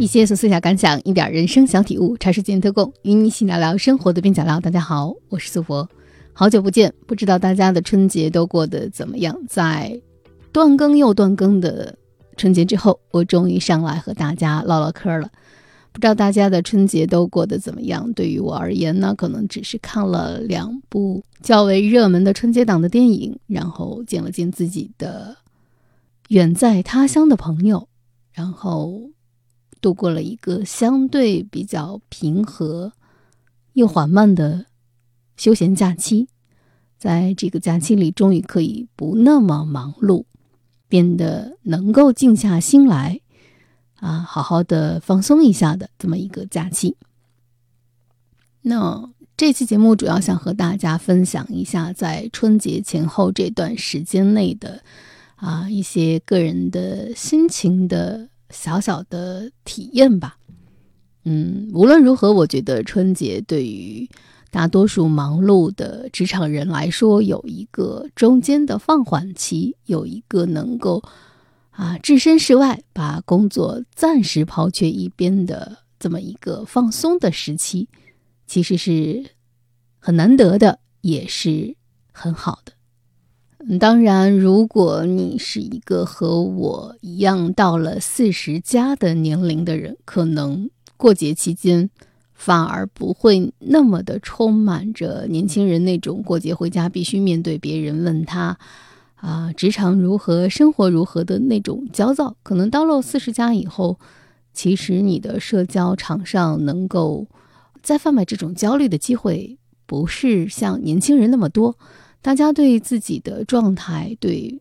一些琐碎小感想，一点人生小体悟，茶水间特供，与你一起聊聊生活的边角料。大家好，我是苏博，好久不见，不知道大家的春节都过得怎么样？在断更又断更的春节之后，我终于上来和大家唠唠嗑了。不知道大家的春节都过得怎么样？对于我而言呢，可能只是看了两部较为热门的春节档的电影，然后见了见自己的远在他乡的朋友，然后。度过了一个相对比较平和又缓慢的休闲假期，在这个假期里，终于可以不那么忙碌，变得能够静下心来，啊，好好的放松一下的这么一个假期。那这期节目主要想和大家分享一下，在春节前后这段时间内的啊一些个人的心情的。小小的体验吧，嗯，无论如何，我觉得春节对于大多数忙碌的职场人来说，有一个中间的放缓期，有一个能够啊置身事外，把工作暂时抛却一边的这么一个放松的时期，其实是很难得的，也是很好的。当然，如果你是一个和我一样到了四十加的年龄的人，可能过节期间反而不会那么的充满着年轻人那种过节回家必须面对别人问他啊职场如何、生活如何的那种焦躁。可能到了四十加以后，其实你的社交场上能够再贩卖这种焦虑的机会，不是像年轻人那么多。大家对自己的状态、对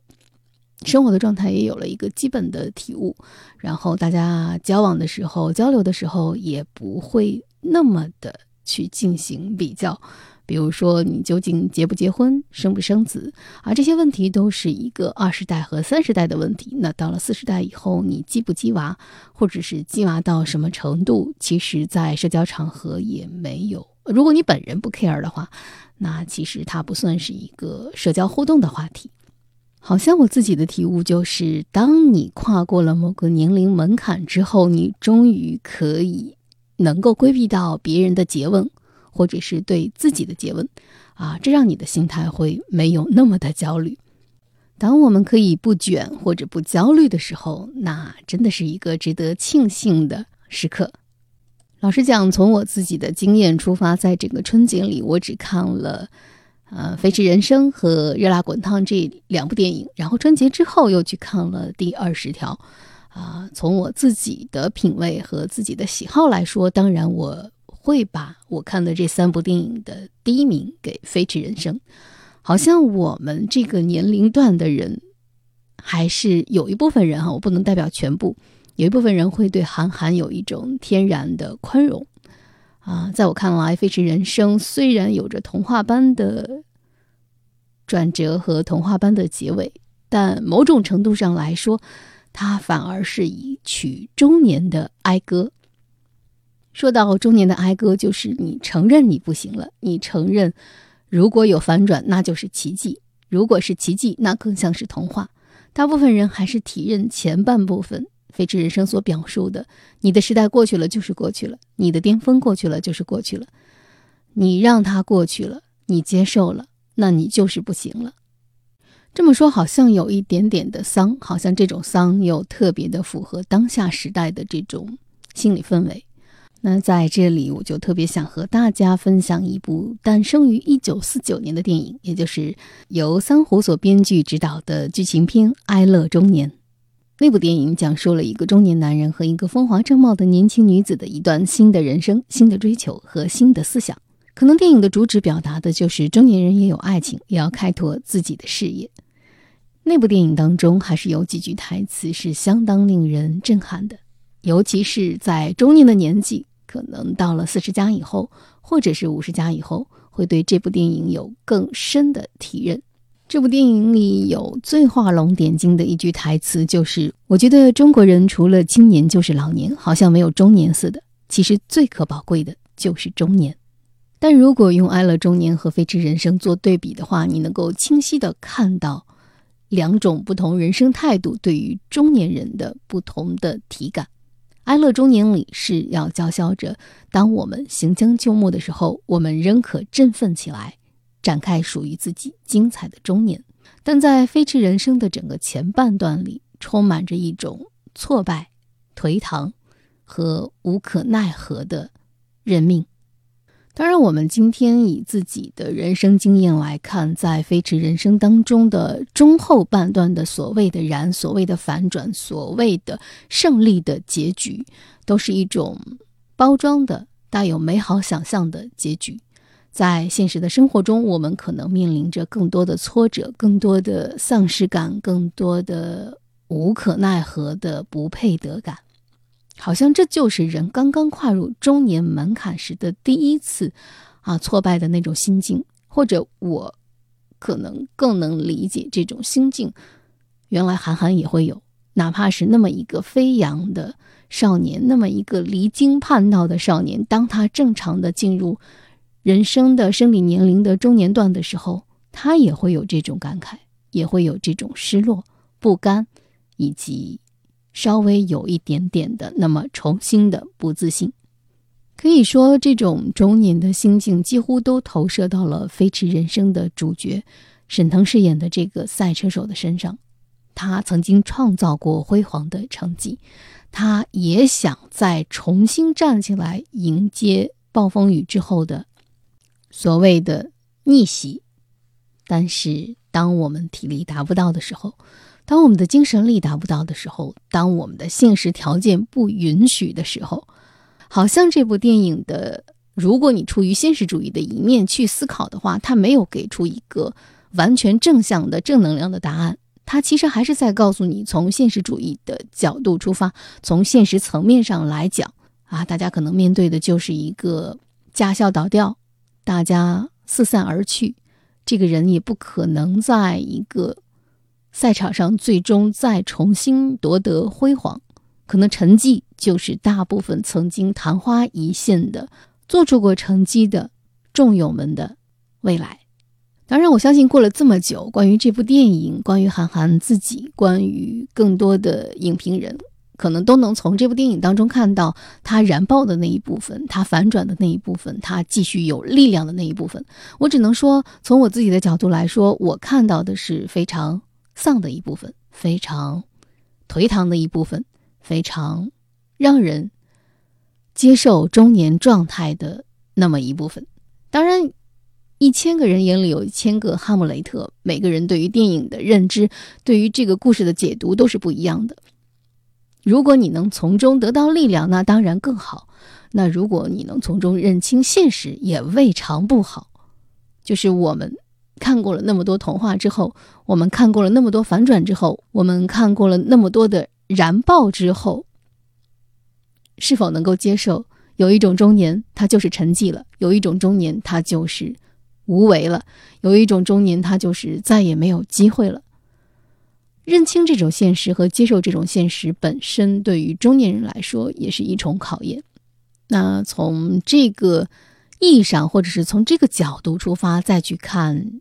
生活的状态也有了一个基本的体悟，然后大家交往的时候、交流的时候也不会那么的去进行比较。比如说，你究竟结不结婚、生不生子啊？这些问题都是一个二十代和三十代的问题。那到了四十代以后，你鸡不鸡娃，或者是鸡娃到什么程度？其实，在社交场合也没有。如果你本人不 care 的话。那其实它不算是一个社交互动的话题，好像我自己的体悟就是，当你跨过了某个年龄门槛之后，你终于可以能够规避到别人的诘问，或者是对自己的诘问，啊，这让你的心态会没有那么的焦虑。当我们可以不卷或者不焦虑的时候，那真的是一个值得庆幸的时刻。老实讲，从我自己的经验出发，在整个春节里，我只看了呃《飞驰人生》和《热辣滚烫》这两部电影。然后春节之后又去看了《第二十条》，啊，从我自己的品味和自己的喜好来说，当然我会把我看的这三部电影的第一名给《飞驰人生》。好像我们这个年龄段的人，还是有一部分人哈，我不能代表全部。有一部分人会对韩寒有一种天然的宽容，啊，在我看来，《飞驰人生》虽然有着童话般的转折和童话般的结尾，但某种程度上来说，它反而是一曲中年的哀歌。说到中年的哀歌，就是你承认你不行了，你承认如果有反转，那就是奇迹；如果是奇迹，那更像是童话。大部分人还是体认前半部分。飞驰人生所表述的，你的时代过去了就是过去了，你的巅峰过去了就是过去了，你让它过去了，你接受了，那你就是不行了。这么说好像有一点点的丧，好像这种丧又特别的符合当下时代的这种心理氛围。那在这里，我就特别想和大家分享一部诞生于一九四九年的电影，也就是由三虎所编剧执导的剧情片《哀乐中年》。那部电影讲述了一个中年男人和一个风华正茂的年轻女子的一段新的人生、新的追求和新的思想。可能电影的主旨表达的就是中年人也有爱情，也要开拓自己的事业。那部电影当中还是有几句台词是相当令人震撼的，尤其是在中年的年纪，可能到了四十加以后，或者是五十加以后，会对这部电影有更深的体认。这部电影里有最画龙点睛的一句台词，就是“我觉得中国人除了青年就是老年，好像没有中年似的。其实最可宝贵的就是中年。”但如果用《爱乐中年》和《飞驰人生》做对比的话，你能够清晰的看到两种不同人生态度对于中年人的不同的体感。《哀乐中年里是要叫嚣着，当我们行将就木的时候，我们仍可振奋起来，展开属于自己精彩的中年。但在飞驰人生的整个前半段里，充满着一种挫败、颓唐和无可奈何的认命。当然，我们今天以自己的人生经验来看，在飞驰人生当中的中后半段的所谓的燃、所谓的反转、所谓的胜利的结局，都是一种包装的、带有美好想象的结局。在现实的生活中，我们可能面临着更多的挫折、更多的丧失感、更多的无可奈何的不配得感。好像这就是人刚刚跨入中年门槛时的第一次，啊，挫败的那种心境。或者我可能更能理解这种心境。原来韩寒也会有，哪怕是那么一个飞扬的少年，那么一个离经叛道的少年，当他正常的进入人生的生理年龄的中年段的时候，他也会有这种感慨，也会有这种失落、不甘，以及。稍微有一点点的，那么重新的不自信，可以说这种中年的心境几乎都投射到了《飞驰人生》的主角沈腾饰演的这个赛车手的身上。他曾经创造过辉煌的成绩，他也想再重新站起来迎接暴风雨之后的所谓的逆袭。但是，当我们体力达不到的时候，当我们的精神力达不到的时候，当我们的现实条件不允许的时候，好像这部电影的，如果你出于现实主义的一面去思考的话，它没有给出一个完全正向的正能量的答案。它其实还是在告诉你，从现实主义的角度出发，从现实层面上来讲啊，大家可能面对的就是一个驾校倒掉，大家四散而去，这个人也不可能在一个。赛场上最终再重新夺得辉煌，可能成绩就是大部分曾经昙花一现的、做出过成绩的众友们的未来。当然，我相信过了这么久，关于这部电影，关于韩寒自己，关于更多的影评人，可能都能从这部电影当中看到他燃爆的那一部分，他反转的那一部分，他继续有力量的那一部分。我只能说，从我自己的角度来说，我看到的是非常。丧的一部分，非常颓唐的一部分，非常让人接受中年状态的那么一部分。当然，一千个人眼里有一千个哈姆雷特，每个人对于电影的认知，对于这个故事的解读都是不一样的。如果你能从中得到力量，那当然更好；那如果你能从中认清现实，也未尝不好。就是我们。看过了那么多童话之后，我们看过了那么多反转之后，我们看过了那么多的燃爆之后，是否能够接受有一种中年，它就是沉寂了；有一种中年，它就是无为了；有一种中年，它就是再也没有机会了。认清这种现实和接受这种现实本身，对于中年人来说也是一重考验。那从这个意义上，或者是从这个角度出发，再去看。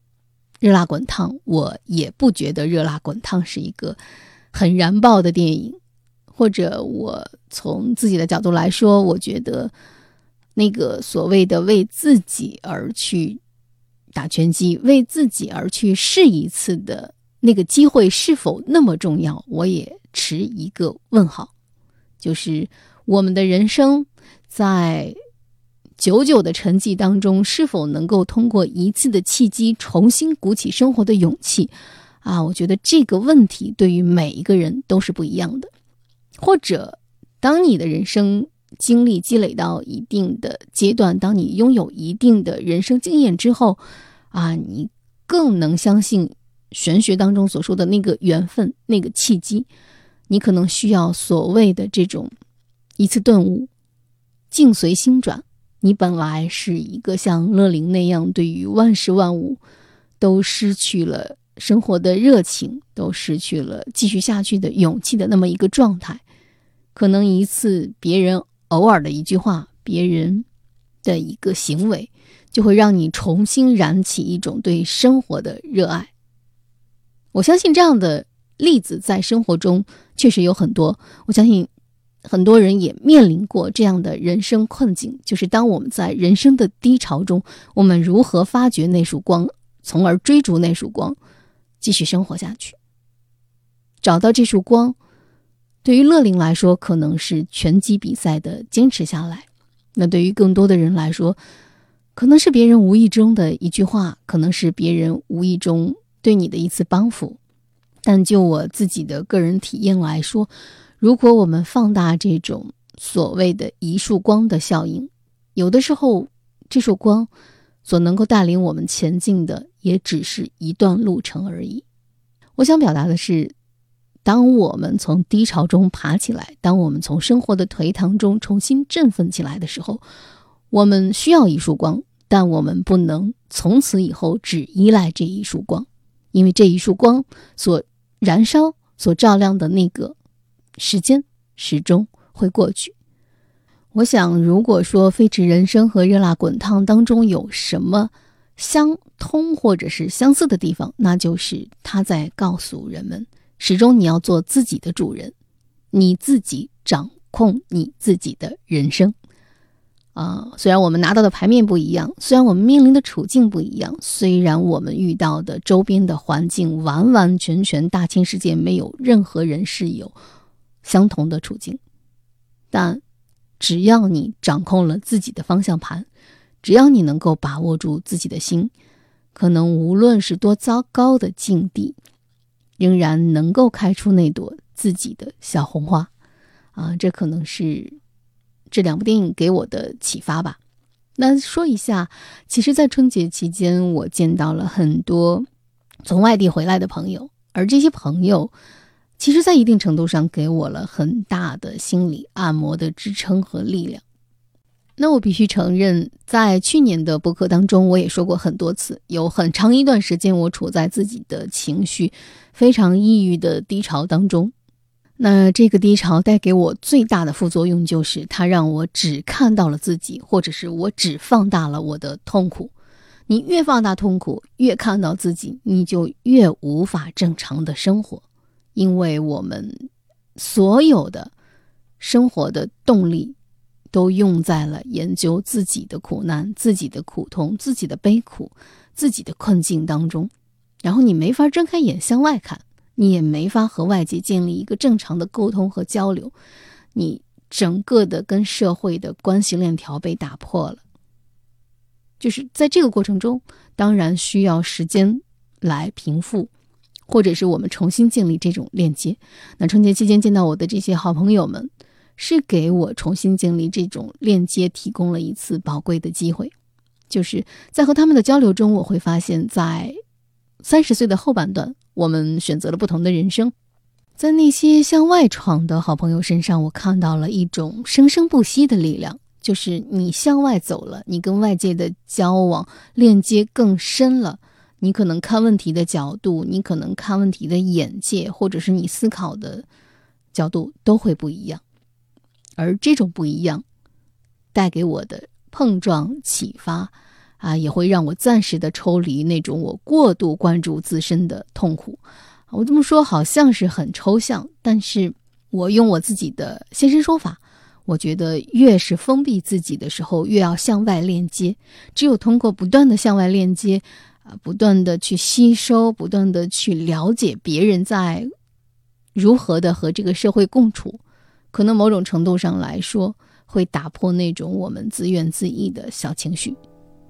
热辣滚烫，我也不觉得热辣滚烫是一个很燃爆的电影，或者我从自己的角度来说，我觉得那个所谓的为自己而去打拳击、为自己而去试一次的那个机会是否那么重要，我也持一个问号。就是我们的人生在。久久的沉寂当中，是否能够通过一次的契机重新鼓起生活的勇气？啊，我觉得这个问题对于每一个人都是不一样的。或者，当你的人生经历积累到一定的阶段，当你拥有一定的人生经验之后，啊，你更能相信玄学当中所说的那个缘分、那个契机。你可能需要所谓的这种一次顿悟，境随心转。你本来是一个像乐灵那样，对于万事万物都失去了生活的热情，都失去了继续下去的勇气的那么一个状态。可能一次别人偶尔的一句话，别人的一个行为，就会让你重新燃起一种对生活的热爱。我相信这样的例子在生活中确实有很多。我相信。很多人也面临过这样的人生困境，就是当我们在人生的低潮中，我们如何发掘那束光，从而追逐那束光，继续生活下去。找到这束光，对于乐玲来说，可能是拳击比赛的坚持下来；那对于更多的人来说，可能是别人无意中的一句话，可能是别人无意中对你的一次帮扶。但就我自己的个人体验来说，如果我们放大这种所谓的一束光的效应，有的时候这束光所能够带领我们前进的，也只是一段路程而已。我想表达的是，当我们从低潮中爬起来，当我们从生活的颓唐中重新振奋起来的时候，我们需要一束光，但我们不能从此以后只依赖这一束光，因为这一束光所。燃烧所照亮的那个时间，始终会过去。我想，如果说《飞驰人生》和《热辣滚烫》当中有什么相通或者是相似的地方，那就是他在告诉人们：始终你要做自己的主人，你自己掌控你自己的人生。啊，虽然我们拿到的牌面不一样，虽然我们面临的处境不一样，虽然我们遇到的周边的环境完完全全大千世界没有任何人是有相同的处境，但只要你掌控了自己的方向盘，只要你能够把握住自己的心，可能无论是多糟糕的境地，仍然能够开出那朵自己的小红花。啊，这可能是。这两部电影给我的启发吧。那说一下，其实，在春节期间，我见到了很多从外地回来的朋友，而这些朋友，其实，在一定程度上给我了很大的心理按摩的支撑和力量。那我必须承认，在去年的播客当中，我也说过很多次，有很长一段时间，我处在自己的情绪非常抑郁的低潮当中。那这个低潮带给我最大的副作用，就是它让我只看到了自己，或者是我只放大了我的痛苦。你越放大痛苦，越看到自己，你就越无法正常的生活，因为我们所有的生活的动力都用在了研究自己的苦难、自己的苦痛、自己的悲苦、自己的困境当中，然后你没法睁开眼向外看。你也没法和外界建立一个正常的沟通和交流，你整个的跟社会的关系链条被打破了。就是在这个过程中，当然需要时间来平复，或者是我们重新建立这种链接。那春节期间见到我的这些好朋友们，是给我重新建立这种链接提供了一次宝贵的机会。就是在和他们的交流中，我会发现，在三十岁的后半段。我们选择了不同的人生，在那些向外闯的好朋友身上，我看到了一种生生不息的力量。就是你向外走了，你跟外界的交往链接更深了，你可能看问题的角度，你可能看问题的眼界，或者是你思考的角度都会不一样。而这种不一样带给我的碰撞启发。啊，也会让我暂时的抽离那种我过度关注自身的痛苦。我这么说好像是很抽象，但是我用我自己的现身说法，我觉得越是封闭自己的时候，越要向外链接。只有通过不断的向外链接，啊，不断的去吸收，不断的去了解别人在如何的和这个社会共处，可能某种程度上来说，会打破那种我们自怨自艾的小情绪。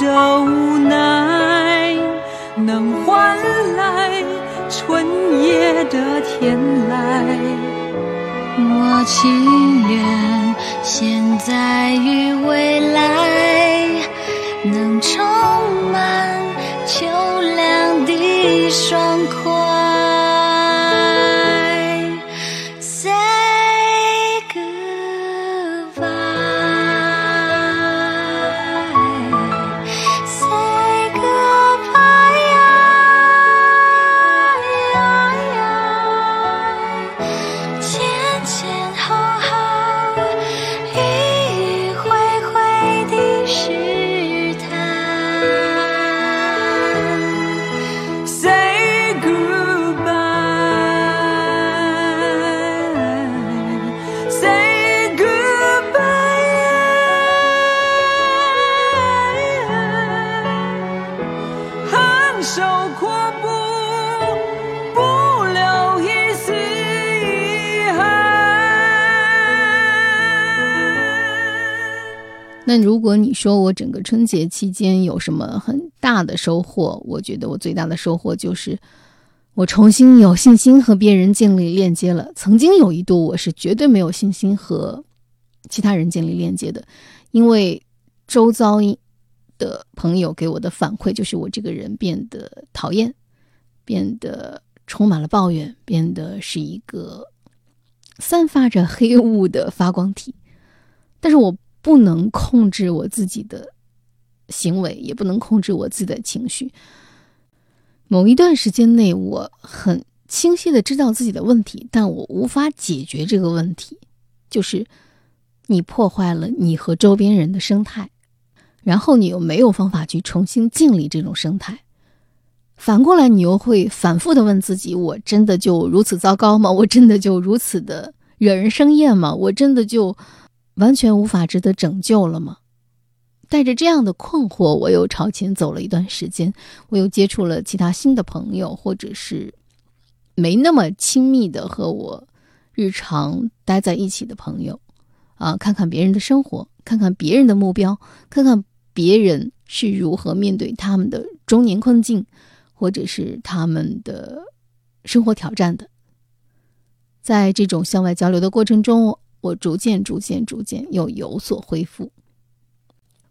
的无奈能换来春夜的天籁我情愿现在与未来那如果你说我整个春节期间有什么很大的收获，我觉得我最大的收获就是我重新有信心和别人建立链接了。曾经有一度我是绝对没有信心和其他人建立链接的，因为周遭的朋友给我的反馈就是我这个人变得讨厌，变得充满了抱怨，变得是一个散发着黑雾的发光体。但是我不能控制我自己的行为，也不能控制我自己的情绪。某一段时间内，我很清晰的知道自己的问题，但我无法解决这个问题，就是你破坏了你和周边人的生态，然后你又没有方法去重新建立这种生态。反过来，你又会反复的问自己：我真的就如此糟糕吗？我真的就如此的惹人生厌吗？我真的就完全无法值得拯救了吗？带着这样的困惑，我又朝前走了一段时间，我又接触了其他新的朋友，或者是没那么亲密的和我日常待在一起的朋友，啊，看看别人的生活，看看别人的目标，看看别人是如何面对他们的中年困境，或者是他们的生活挑战的。在这种向外交流的过程中，我逐渐、逐渐、逐渐又有所恢复。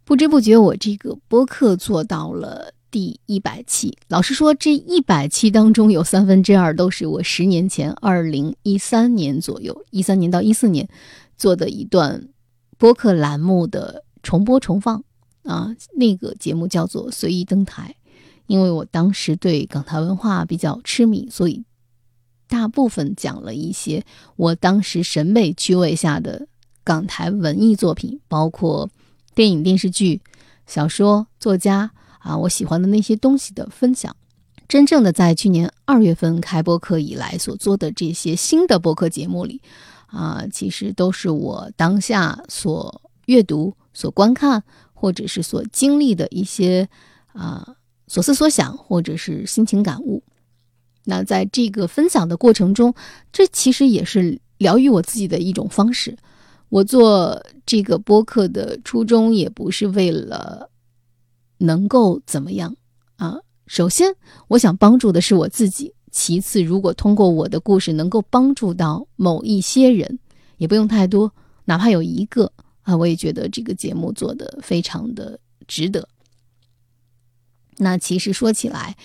不知不觉，我这个播客做到了第一百期。老实说，这一百期当中有三分之二都是我十年前，二零一三年左右，一三年到一四年做的一段播客栏目的重播重放啊。那个节目叫做《随意登台》，因为我当时对港台文化比较痴迷，所以大部分讲了一些我当时审美趣味下的港台文艺作品，包括。电影、电视剧、小说、作家啊，我喜欢的那些东西的分享。真正的在去年二月份开播客以来所做的这些新的播客节目里，啊，其实都是我当下所阅读、所观看，或者是所经历的一些啊所思所想，或者是心情感悟。那在这个分享的过程中，这其实也是疗愈我自己的一种方式。我做这个播客的初衷也不是为了能够怎么样啊。首先，我想帮助的是我自己；其次，如果通过我的故事能够帮助到某一些人，也不用太多，哪怕有一个啊，我也觉得这个节目做得非常的值得。那其实说起来，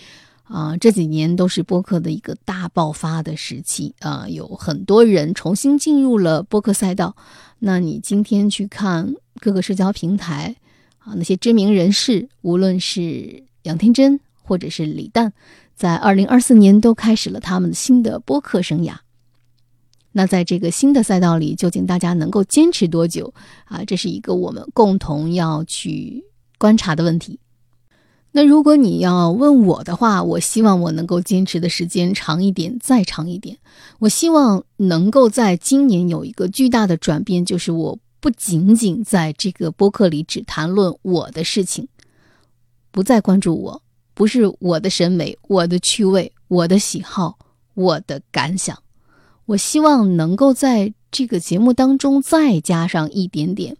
啊，这几年都是播客的一个大爆发的时期啊，有很多人重新进入了播客赛道。那你今天去看各个社交平台啊，那些知名人士，无论是杨天真或者是李诞，在二零二四年都开始了他们新的播客生涯。那在这个新的赛道里，究竟大家能够坚持多久啊？这是一个我们共同要去观察的问题。那如果你要问我的话，我希望我能够坚持的时间长一点，再长一点。我希望能够在今年有一个巨大的转变，就是我不仅仅在这个播客里只谈论我的事情，不再关注我，不是我的审美、我的趣味、我的喜好、我的感想。我希望能够在这个节目当中再加上一点点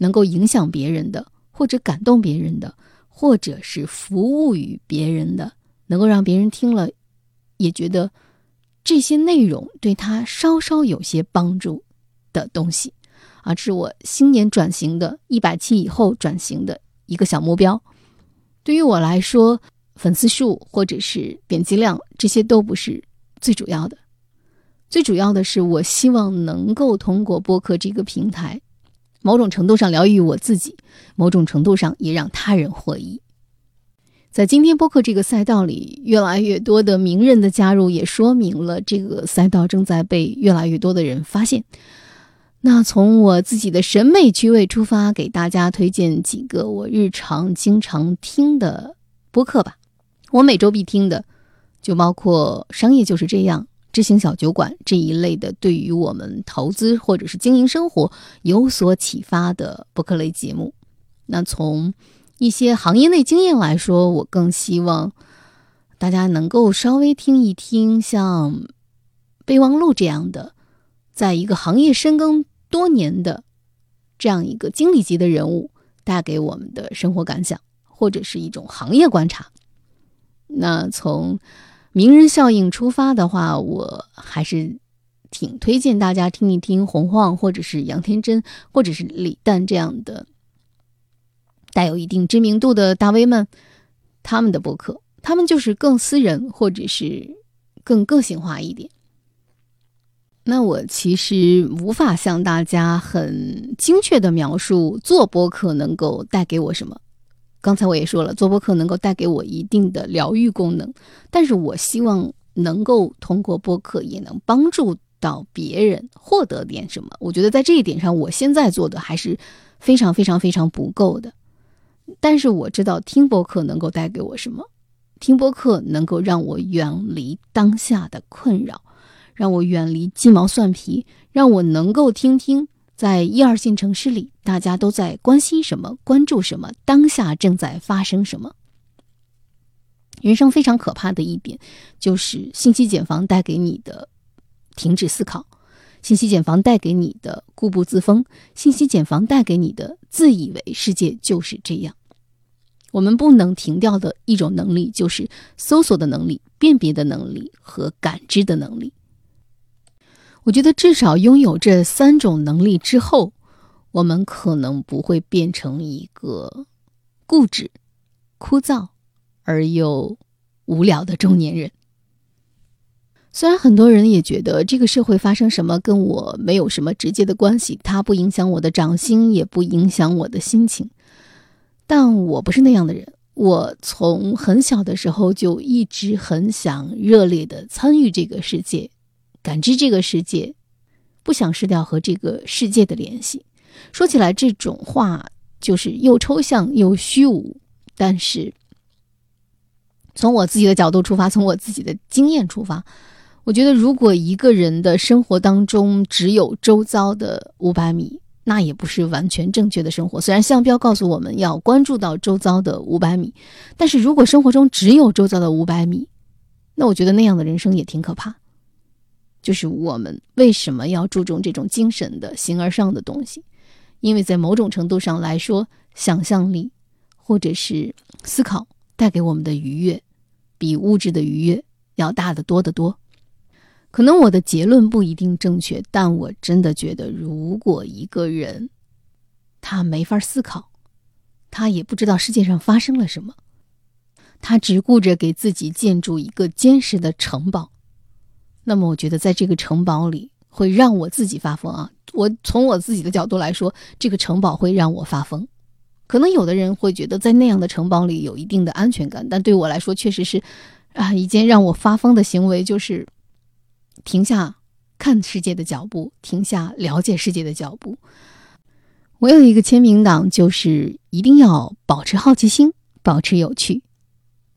能够影响别人的，或者感动别人的。或者是服务于别人的，能够让别人听了也觉得这些内容对他稍稍有些帮助的东西啊，这是我新年转型的一百期以后转型的一个小目标。对于我来说，粉丝数或者是点击量这些都不是最主要的，最主要的是我希望能够通过播客这个平台，某种程度上疗愈我自己，某种程度上也让他人获益。在今天播客这个赛道里，越来越多的名人的加入，也说明了这个赛道正在被越来越多的人发现。那从我自己的审美趣味出发，给大家推荐几个我日常经常听的播客吧。我每周必听的，就包括《商业就是这样》《知行小酒馆》这一类的，对于我们投资或者是经营生活有所启发的播客类节目。那从一些行业内经验来说，我更希望大家能够稍微听一听像备忘录这样的，在一个行业深耕多年的这样一个经理级的人物带给我们的生活感想，或者是一种行业观察。那从名人效应出发的话，我还是挺推荐大家听一听洪晃，或者是杨天真，或者是李诞这样的带有一定知名度的大 V 们，他们的博客，他们就是更私人，或者是更个性化一点。那我其实无法向大家很精确的描述做播客能够带给我什么。刚才我也说了，做播客能够带给我一定的疗愈功能，但是我希望能够通过播客也能帮助到别人获得点什么。我觉得在这一点上，我现在做的还是非常非常非常不够的。但是我知道听播客能够带给我什么，听播客能够让我远离当下的困扰，让我远离鸡毛蒜皮，让我能够听听。在一二线城市里，大家都在关心什么、关注什么？当下正在发生什么？人生非常可怕的一点，就是信息茧房带给你的停止思考，信息茧房带给你的固步自封，信息茧房带给你的自以为世界就是这样。我们不能停掉的一种能力，就是搜索的能力、辨别的能力和感知的能力。我觉得至少拥有这三种能力之后，我们可能不会变成一个固执、枯燥而又无聊的中年人。虽然很多人也觉得这个社会发生什么跟我没有什么直接的关系，它不影响我的掌心，也不影响我的心情，但我不是那样的人。我从很小的时候就一直很想热烈的参与这个世界。感知这个世界，不想失掉和这个世界的联系。说起来，这种话就是又抽象又虚无。但是，从我自己的角度出发，从我自己的经验出发，我觉得，如果一个人的生活当中只有周遭的五百米，那也不是完全正确的生活。虽然项标告诉我们要关注到周遭的五百米，但是如果生活中只有周遭的五百米，那我觉得那样的人生也挺可怕。就是我们为什么要注重这种精神的形而上的东西？因为在某种程度上来说，想象力或者是思考带给我们的愉悦，比物质的愉悦要大得多得多。可能我的结论不一定正确，但我真的觉得，如果一个人他没法思考，他也不知道世界上发生了什么，他只顾着给自己建筑一个坚实的城堡。那么，我觉得在这个城堡里会让我自己发疯啊！我从我自己的角度来说，这个城堡会让我发疯。可能有的人会觉得在那样的城堡里有一定的安全感，但对我来说，确实是啊一件让我发疯的行为，就是停下看世界的脚步，停下了解世界的脚步。我有一个签名档，就是一定要保持好奇心，保持有趣。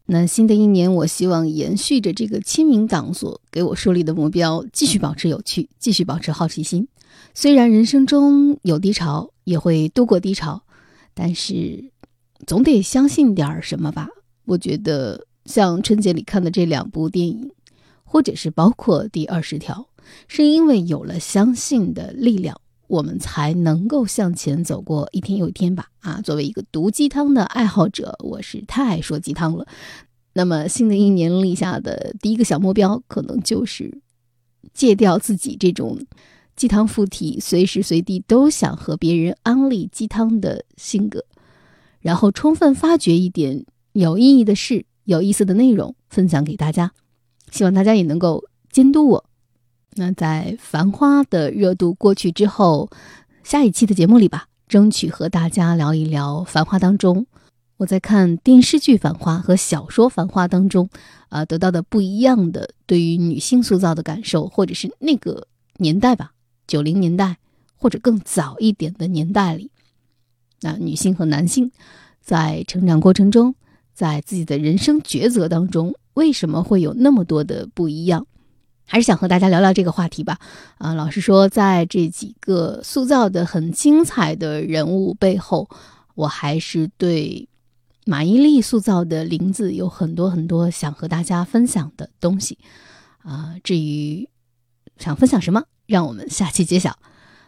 那新的一年，我希望延续着这个清明党所给我树立的目标，继续保持有趣，继续保持好奇心。虽然人生中有低潮，也会度过低潮，但是总得相信点儿什么吧。我觉得像春节里看的这两部电影，或者是包括第二十条，是因为有了相信的力量。我们才能够向前走过一天又一天吧。啊，作为一个毒鸡汤的爱好者，我是太爱说鸡汤了。那么新的一年立下的第一个小目标，可能就是戒掉自己这种鸡汤附体、随时随地都想和别人安利鸡汤的性格，然后充分发掘一点有意义的事、有意思的内容分享给大家。希望大家也能够监督我。那在《繁花》的热度过去之后，下一期的节目里吧，争取和大家聊一聊《繁花》当中。我在看电视剧《繁花》和小说《繁花》当中，啊，得到的不一样的对于女性塑造的感受，或者是那个年代吧，九零年代或者更早一点的年代里，那女性和男性在成长过程中，在自己的人生抉择当中，为什么会有那么多的不一样？还是想和大家聊聊这个话题吧。啊，老实说，在这几个塑造的很精彩的人物背后，我还是对。马伊琍塑造的林子有很多很多想和大家分享的东西，啊，至于想分享什么，让我们下期揭晓。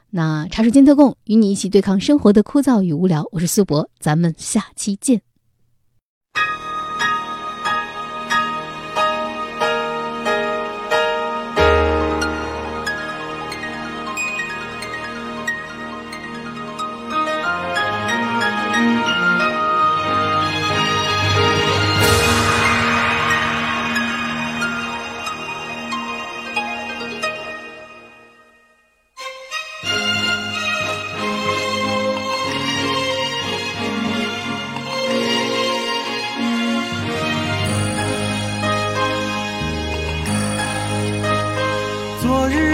那茶水间特供，与你一起对抗生活的枯燥与无聊，我是苏博，咱们下期见。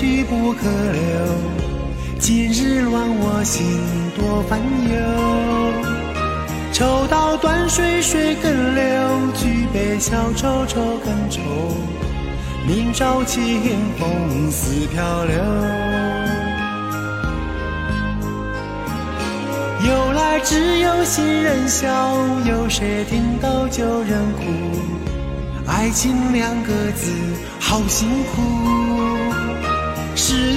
去不可留。今日乱我心，多烦忧。抽刀断水，水更流；举杯消愁，愁更愁。明朝清风似飘流。由来只有新人笑，有谁听到旧人哭？爱情两个字，好辛苦。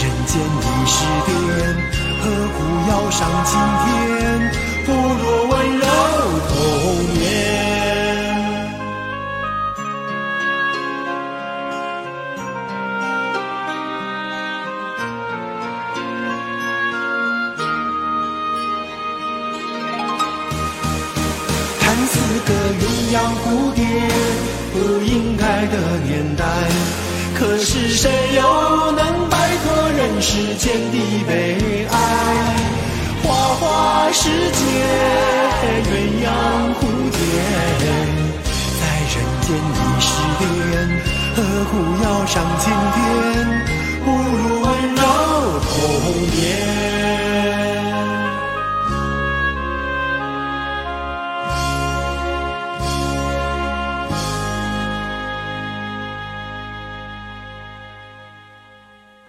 人间已是癫，何苦要上青天？不若温柔童年。看似个鸳鸯蝴蝶，不应该的年代。可是谁又世间的悲哀？花花世界，鸳鸯蝴蝶，在人间已是癫，何苦要上青天？不如温柔童年。